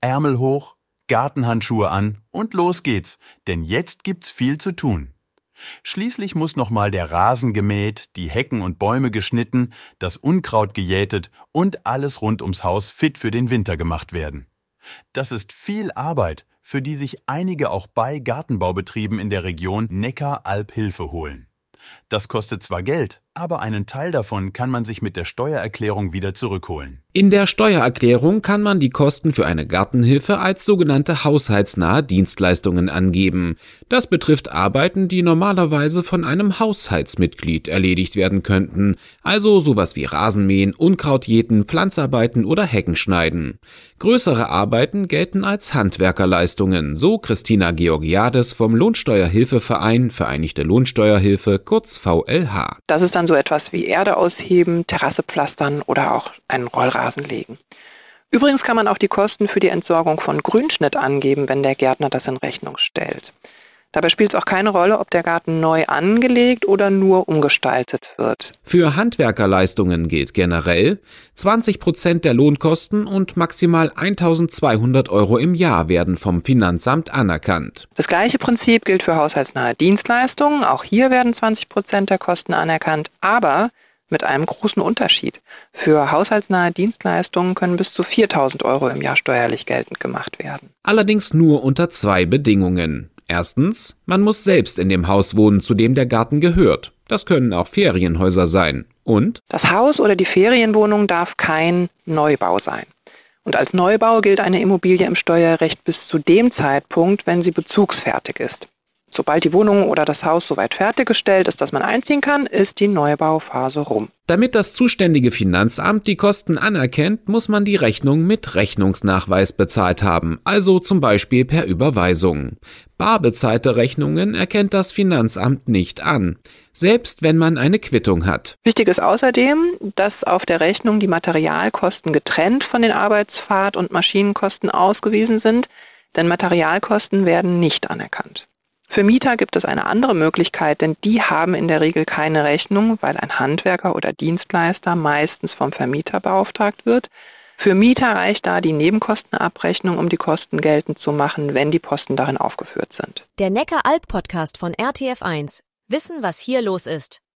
Ärmel hoch, Gartenhandschuhe an und los geht's, denn jetzt gibt's viel zu tun. Schließlich muss nochmal der Rasen gemäht, die Hecken und Bäume geschnitten, das Unkraut gejätet und alles rund ums Haus fit für den Winter gemacht werden. Das ist viel Arbeit, für die sich einige auch bei Gartenbaubetrieben in der Region Neckar-Alb Hilfe holen. Das kostet zwar Geld, aber einen Teil davon kann man sich mit der Steuererklärung wieder zurückholen. In der Steuererklärung kann man die Kosten für eine Gartenhilfe als sogenannte haushaltsnahe Dienstleistungen angeben. Das betrifft Arbeiten, die normalerweise von einem Haushaltsmitglied erledigt werden könnten, also sowas wie Rasenmähen, Unkrautjäten, Pflanzarbeiten oder Heckenschneiden. Größere Arbeiten gelten als Handwerkerleistungen, so Christina Georgiades vom Lohnsteuerhilfeverein Vereinigte Lohnsteuerhilfe, kurz VLH. Das ist dann so etwas wie Erde ausheben, Terrasse pflastern oder auch einen Rollrasen legen. Übrigens kann man auch die Kosten für die Entsorgung von Grünschnitt angeben, wenn der Gärtner das in Rechnung stellt. Dabei spielt es auch keine Rolle, ob der Garten neu angelegt oder nur umgestaltet wird. Für Handwerkerleistungen gilt generell 20 Prozent der Lohnkosten und maximal 1200 Euro im Jahr werden vom Finanzamt anerkannt. Das gleiche Prinzip gilt für haushaltsnahe Dienstleistungen. Auch hier werden 20 Prozent der Kosten anerkannt, aber mit einem großen Unterschied. Für haushaltsnahe Dienstleistungen können bis zu 4000 Euro im Jahr steuerlich geltend gemacht werden. Allerdings nur unter zwei Bedingungen. Erstens, man muss selbst in dem Haus wohnen, zu dem der Garten gehört. Das können auch Ferienhäuser sein. Und? Das Haus oder die Ferienwohnung darf kein Neubau sein. Und als Neubau gilt eine Immobilie im Steuerrecht bis zu dem Zeitpunkt, wenn sie bezugsfertig ist. Sobald die Wohnung oder das Haus soweit fertiggestellt ist, dass man einziehen kann, ist die Neubauphase rum. Damit das zuständige Finanzamt die Kosten anerkennt, muss man die Rechnung mit Rechnungsnachweis bezahlt haben, also zum Beispiel per Überweisung. Bar bezahlte Rechnungen erkennt das Finanzamt nicht an, selbst wenn man eine Quittung hat. Wichtig ist außerdem, dass auf der Rechnung die Materialkosten getrennt von den Arbeitsfahrt- und Maschinenkosten ausgewiesen sind, denn Materialkosten werden nicht anerkannt. Für Mieter gibt es eine andere Möglichkeit, denn die haben in der Regel keine Rechnung, weil ein Handwerker oder Dienstleister meistens vom Vermieter beauftragt wird. Für Mieter reicht da die Nebenkostenabrechnung, um die Kosten geltend zu machen, wenn die Posten darin aufgeführt sind. Der Neckar-Alb-Podcast von RTF1. Wissen, was hier los ist.